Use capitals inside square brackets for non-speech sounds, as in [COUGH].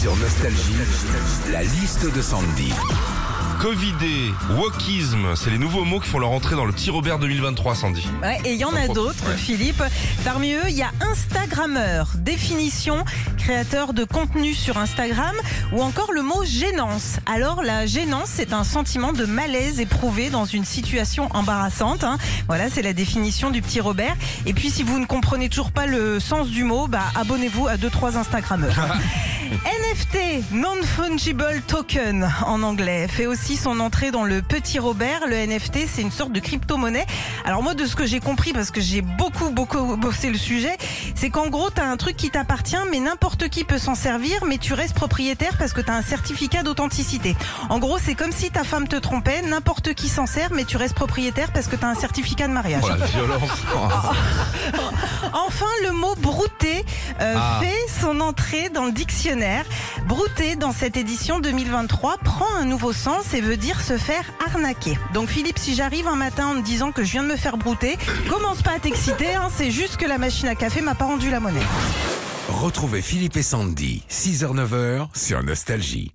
Sur Nostalgie, la liste de Sandy. Covidé, wokisme, c'est les nouveaux mots qui font leur entrée dans le petit Robert 2023, Sandy. Ouais, et il y en a d'autres, Ouais. Philippe. Parmi eux, il y a Instagrammeur, définition, créateur de contenu sur Instagram, ou encore le mot gênance. Alors, la gênance, c'est un sentiment de malaise éprouvé dans une situation embarrassante. hein. Voilà, c'est la définition du petit Robert. Et puis, si vous ne comprenez toujours pas le sens du mot, bah, abonnez-vous à deux trois Instagrammeurs. [LAUGHS] NFT, Non-Fungible Token en anglais, fait aussi son entrée dans le petit Robert. Le NFT, c'est une sorte de crypto-monnaie. Alors moi, de ce que j'ai compris, parce que j'ai beaucoup, beaucoup bossé le sujet, c'est qu'en gros, tu as un truc qui t'appartient, mais n'importe qui peut s'en servir, mais tu restes propriétaire parce que tu as un certificat d'authenticité. En gros, c'est comme si ta femme te trompait, n'importe qui s'en sert, mais tu restes propriétaire parce que tu as un certificat de mariage. Oh la violence. [LAUGHS] Enfin, le mot brouter euh, Ah. fait son entrée dans le dictionnaire. Brouter, dans cette édition 2023, prend un nouveau sens et veut dire se faire arnaquer. Donc Philippe, si j'arrive un matin en me disant que je viens de me faire brouter, commence pas à t'exciter, hein, c'est juste que la machine à café m'a pas rendu la monnaie. Retrouvez Philippe et Sandy, 6h-9h sur Nostalgie.